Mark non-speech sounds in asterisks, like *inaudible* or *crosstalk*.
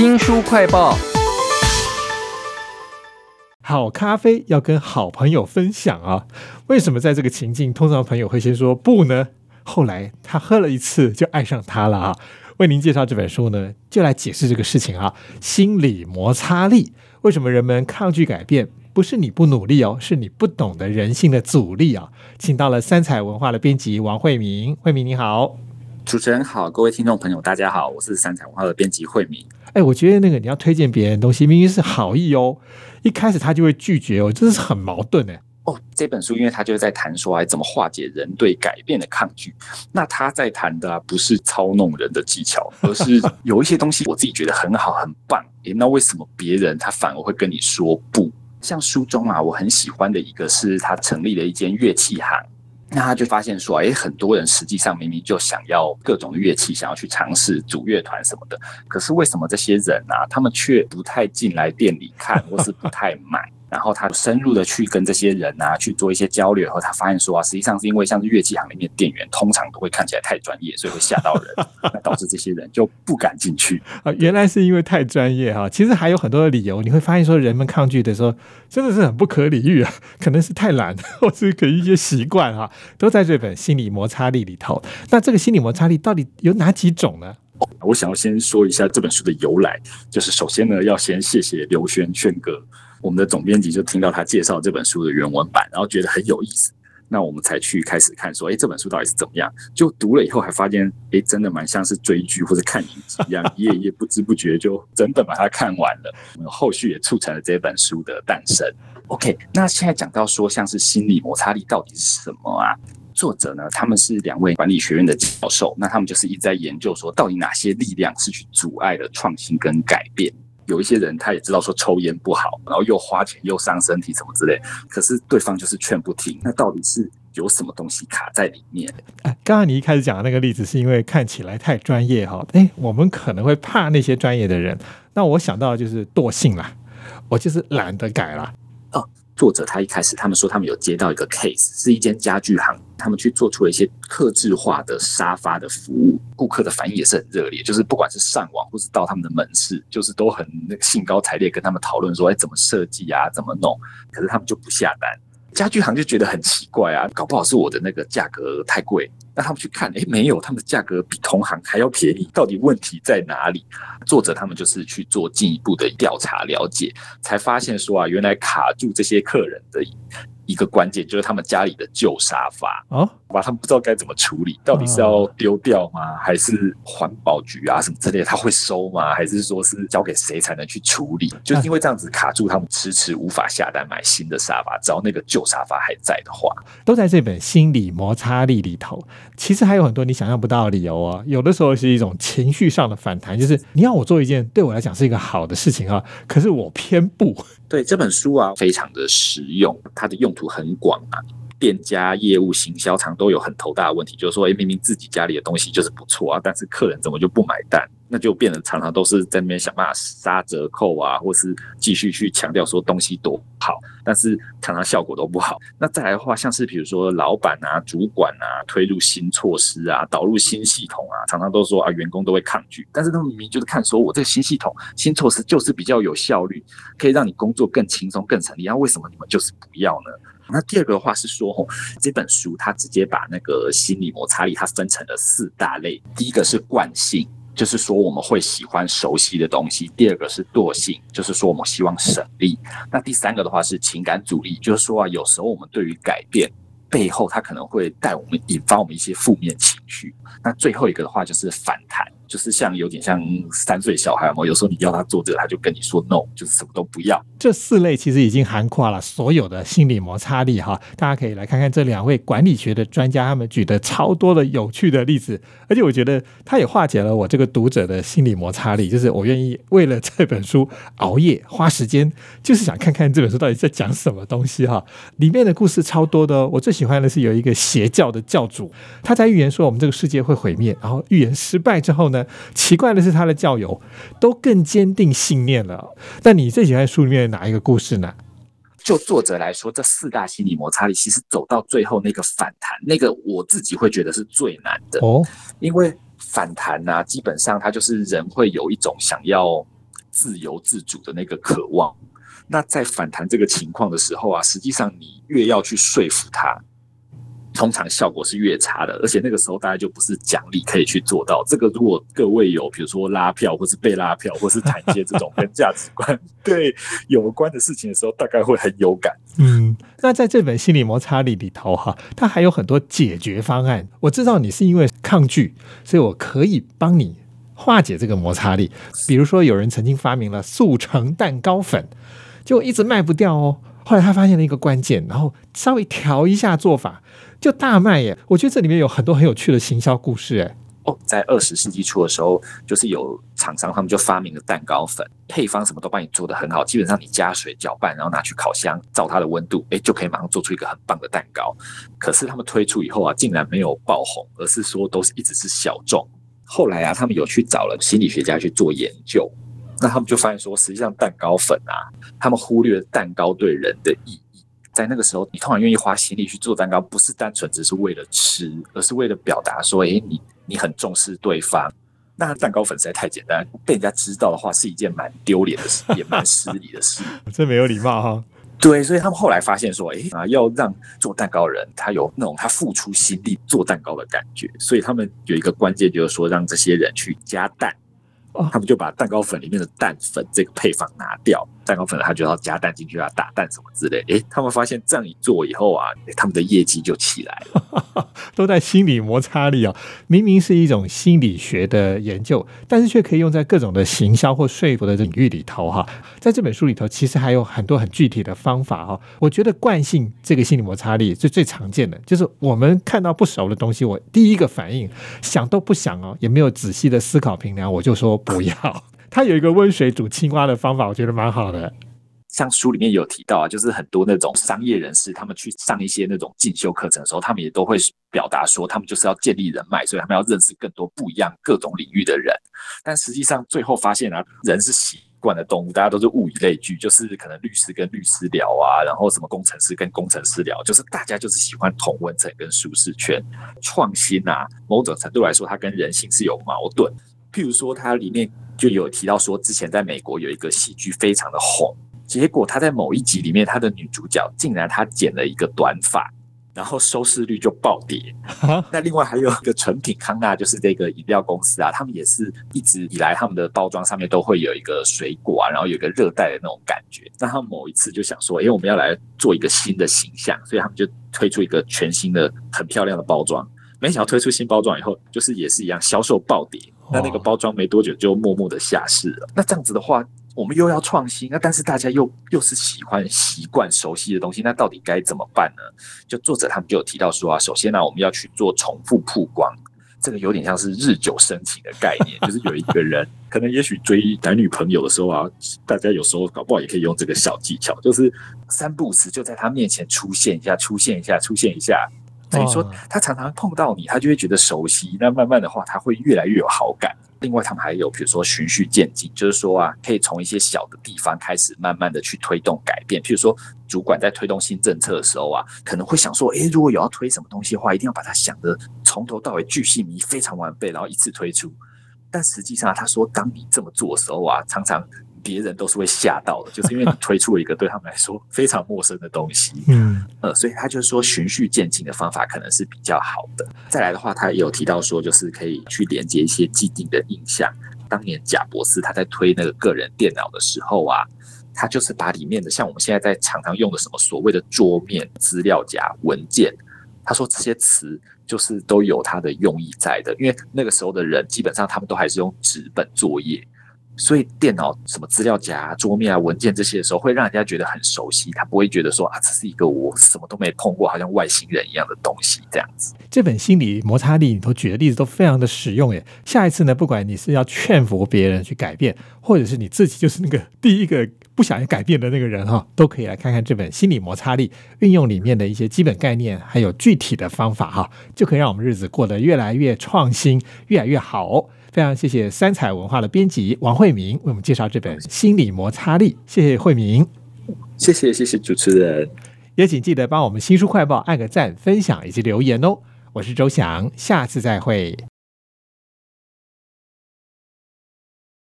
新书快报。好咖啡要跟好朋友分享啊？为什么在这个情境，通常朋友会先说不呢？后来他喝了一次就爱上他了啊！为您介绍这本书呢，就来解释这个事情啊。心理摩擦力，为什么人们抗拒改变？不是你不努力哦，是你不懂得人性的阻力啊！请到了三彩文化的编辑王慧明，慧明你好，主持人好，各位听众朋友大家好，我是三彩文化的编辑慧明。哎，我觉得那个你要推荐别人东西，明明是好意哦，一开始他就会拒绝哦，真的是很矛盾哎。哦，这本书因为他就是在谈说，哎，怎么化解人对改变的抗拒。那他在谈的不是操弄人的技巧，*laughs* 而是有一些东西我自己觉得很好很棒。哎，那为什么别人他反而会跟你说不？像书中啊，我很喜欢的一个是他成立了一间乐器行。那他就发现说，哎，很多人实际上明明就想要各种乐器，想要去尝试组乐团什么的，可是为什么这些人啊，他们却不太进来店里看，或是不太买？然后他深入的去跟这些人啊去做一些交流，后他发现说啊，实际上是因为像是乐器行里面店员通常都会看起来太专业，所以会吓到人，*laughs* 那导致这些人就不敢进去啊。原来是因为太专业哈，其实还有很多的理由。你会发现说，人们抗拒的时候真的是很不可理喻啊，*laughs* 可能是太懒，或是可能一些习惯哈，都在这本心理摩擦力里头。那这个心理摩擦力到底有哪几种呢？我想要先说一下这本书的由来，就是首先呢，要先谢谢刘轩轩哥。我们的总编辑就听到他介绍这本书的原文版，然后觉得很有意思，那我们才去开始看，说，哎，这本书到底是怎么样？就读了以后，还发现，哎，真的蛮像是追剧或者看影集一样，一页一页不知不觉就整本把它看完了。我们后续也促成了这本书的诞生。OK，那现在讲到说，像是心理摩擦力到底是什么啊？作者呢，他们是两位管理学院的教授，那他们就是一直在研究说，到底哪些力量是去阻碍了创新跟改变。有一些人他也知道说抽烟不好，然后又花钱又伤身体什么之类，可是对方就是劝不听。那到底是有什么东西卡在里面？哎，刚刚你一开始讲的那个例子是因为看起来太专业哈，哎，我们可能会怕那些专业的人。那我想到就是惰性啦，我就是懒得改了。作者他一开始，他们说他们有接到一个 case，是一间家具行，他们去做出了一些克制化的沙发的服务，顾客的反应也是很热烈，就是不管是上网或是到他们的门市，就是都很那个兴高采烈跟他们讨论说，哎，怎么设计啊，怎么弄，可是他们就不下单。家具行就觉得很奇怪啊，搞不好是我的那个价格太贵。那他们去看，哎，没有，他们的价格比同行还要便宜，到底问题在哪里？作者他们就是去做进一步的调查了解，才发现说啊，原来卡住这些客人的。一个关键就是他们家里的旧沙发哦，把他们不知道该怎么处理，到底是要丢掉吗？还是环保局啊什么之类，他会收吗？还是说是交给谁才能去处理？就是因为这样子卡住，他们迟迟无法下单买新的沙发，只要那个旧沙发还在的话，都在这本心理摩擦力里头。其实还有很多你想象不到的理由啊，有的时候是一种情绪上的反弹，就是你要我做一件对我来讲是一个好的事情啊，可是我偏不。对这本书啊，非常的实用，它的用很广啊。店家业务行销常都有很头大的问题，就是说，哎，明明自己家里的东西就是不错啊，但是客人怎么就不买单？那就变得常常都是在那边想办法杀折扣啊，或是继续去强调说东西多好，但是常常效果都不好。那再来的话，像是比如说老板啊、主管啊推入新措施啊、导入新系统啊，常常都说啊，员工都会抗拒。但是他们明明就是看说我这个新系统、新措施就是比较有效率，可以让你工作更轻松、更省力，那为什么你们就是不要呢？那第二个的话是说，吼，这本书它直接把那个心理摩擦力它分成了四大类，第一个是惯性。就是说我们会喜欢熟悉的东西。第二个是惰性，就是说我们希望省力。那第三个的话是情感阻力，就是说啊，有时候我们对于改变背后，它可能会带我们引发我们一些负面情绪。那最后一个的话就是反弹。就是像有点像三岁小孩嘛，有时候你要他做这个，他就跟你说 no，就是什么都不要。这四类其实已经涵括了所有的心理摩擦力哈，大家可以来看看这两位管理学的专家他们举的超多的有趣的例子，而且我觉得他也化解了我这个读者的心理摩擦力，就是我愿意为了这本书熬夜花时间，就是想看看这本书到底在讲什么东西哈。里面的故事超多的，我最喜欢的是有一个邪教的教主，他在预言说我们这个世界会毁灭，然后预言失败之后呢？奇怪的是，他的教友都更坚定信念了。那你最喜欢书里面哪一个故事呢？就作者来说，这四大心理摩擦力，其实走到最后那个反弹，那个我自己会觉得是最难的哦，因为。反弹啊，基本上它就是人会有一种想要自由自主的那个渴望。那在反弹这个情况的时候啊，实际上你越要去说服他，通常效果是越差的。而且那个时候大家就不是奖励可以去做到。这个如果各位有比如说拉票，或是被拉票，或是谈一些这种跟价值观 *laughs* 对有关的事情的时候，大概会很有感。嗯，那在这本心理摩擦力里头哈，它还有很多解决方案。我知道你是因为抗拒，所以我可以帮你化解这个摩擦力。比如说，有人曾经发明了速成蛋糕粉。就一直卖不掉哦。后来他发现了一个关键，然后稍微调一下做法，就大卖耶。我觉得这里面有很多很有趣的行销故事哎。哦，在二十世纪初的时候，就是有厂商他们就发明了蛋糕粉，配方什么都帮你做的很好，基本上你加水搅拌，然后拿去烤箱照它的温度，哎，就可以马上做出一个很棒的蛋糕。可是他们推出以后啊，竟然没有爆红，而是说都是一直是小众。后来啊，他们有去找了心理学家去做研究。那他们就发现说，实际上蛋糕粉啊，他们忽略了蛋糕对人的意义。在那个时候，你通常愿意花心力去做蛋糕，不是单纯只是为了吃，而是为了表达说，哎，你你很重视对方。那蛋糕粉实在太简单，被人家知道的话，是一件蛮丢脸的事，也蛮失礼的事。*laughs* 这没有礼貌哈。对，所以他们后来发现说，哎啊，要让做蛋糕人他有那种他付出心力做蛋糕的感觉。所以他们有一个关键，就是说让这些人去加蛋。他们就把蛋糕粉里面的蛋粉这个配方拿掉。蛋糕粉他就要加蛋进去啊，打蛋什么之类。诶，他们发现这样一做以后啊，他们的业绩就起来了。*laughs* 都在心理摩擦力啊，明明是一种心理学的研究，但是却可以用在各种的行销或说服的领域里头哈。在这本书里头，其实还有很多很具体的方法哈。我觉得惯性这个心理摩擦力是最常见的，就是我们看到不熟的东西，我第一个反应想都不想哦，也没有仔细的思考评量，我就说不要。他有一个温水煮青蛙的方法，我觉得蛮好的。像书里面有提到啊，就是很多那种商业人士，他们去上一些那种进修课程的时候，他们也都会表达说，他们就是要建立人脉，所以他们要认识更多不一样各种领域的人。但实际上最后发现啊，人是习惯的动物，大家都是物以类聚，就是可能律师跟律师聊啊，然后什么工程师跟工程师聊，就是大家就是喜欢同温层跟舒适圈。创新啊，某种程度来说，它跟人性是有矛盾。譬如说，它里面。就有提到说，之前在美国有一个喜剧非常的红，结果他在某一集里面，他的女主角竟然她剪了一个短发，然后收视率就暴跌。那另外还有一个纯品康纳，就是这个饮料公司啊，他们也是一直以来他们的包装上面都会有一个水果啊，然后有一个热带的那种感觉。那他们某一次就想说，哎，我们要来做一个新的形象，所以他们就推出一个全新的很漂亮的包装。没想到推出新包装以后，就是也是一样销售暴跌。那那个包装没多久就默默的下市了。那这样子的话，我们又要创新，那但是大家又又是喜欢习惯熟悉的东西，那到底该怎么办呢？就作者他们就有提到说啊，首先呢，我们要去做重复曝光，这个有点像是日久生情的概念，*laughs* 就是有一个人可能也许追男女朋友的时候啊，大家有时候搞不好也可以用这个小技巧，就是三不时就在他面前出现一下，出现一下，出现一下。等于说，他常常碰到你，他就会觉得熟悉。那慢慢的话，他会越来越有好感。另外，他们还有比如说循序渐进，就是说啊，可以从一些小的地方开始，慢慢的去推动改变。譬如说，主管在推动新政策的时候啊，可能会想说，诶，如果有要推什么东西的话，一定要把它想的从头到尾巨细靡非常完备，然后一次推出。但实际上，他说，当你这么做的时候啊，常常。别人都是会吓到的，就是因为你推出了一个对他们来说非常陌生的东西，嗯，呃，所以他就是说循序渐进的方法可能是比较好的。再来的话，他也有提到说，就是可以去连接一些既定的印象。当年贾博士他在推那个个人电脑的时候啊，他就是把里面的像我们现在在常常用的什么所谓的桌面资料夹文件，他说这些词就是都有他的用意在的，因为那个时候的人基本上他们都还是用纸本作业。所以电脑什么资料夹、桌面啊、文件这些的时候，会让人家觉得很熟悉，他不会觉得说啊，这是一个我什么都没碰过，好像外星人一样的东西这样子。这本心理摩擦力里头举的例子都非常的实用耶。下一次呢，不管你是要劝服别人去改变，或者是你自己就是那个第一个不想要改变的那个人哈，都可以来看看这本心理摩擦力，运用里面的一些基本概念，还有具体的方法哈，就可以让我们日子过得越来越创新，越来越好。非常谢谢三彩文化的编辑王慧明为我们介绍这本《心理摩擦力》，谢谢慧明，谢谢谢谢主持人，也请记得帮我们新书快报按个赞、分享以及留言哦。我是周翔，下次再会。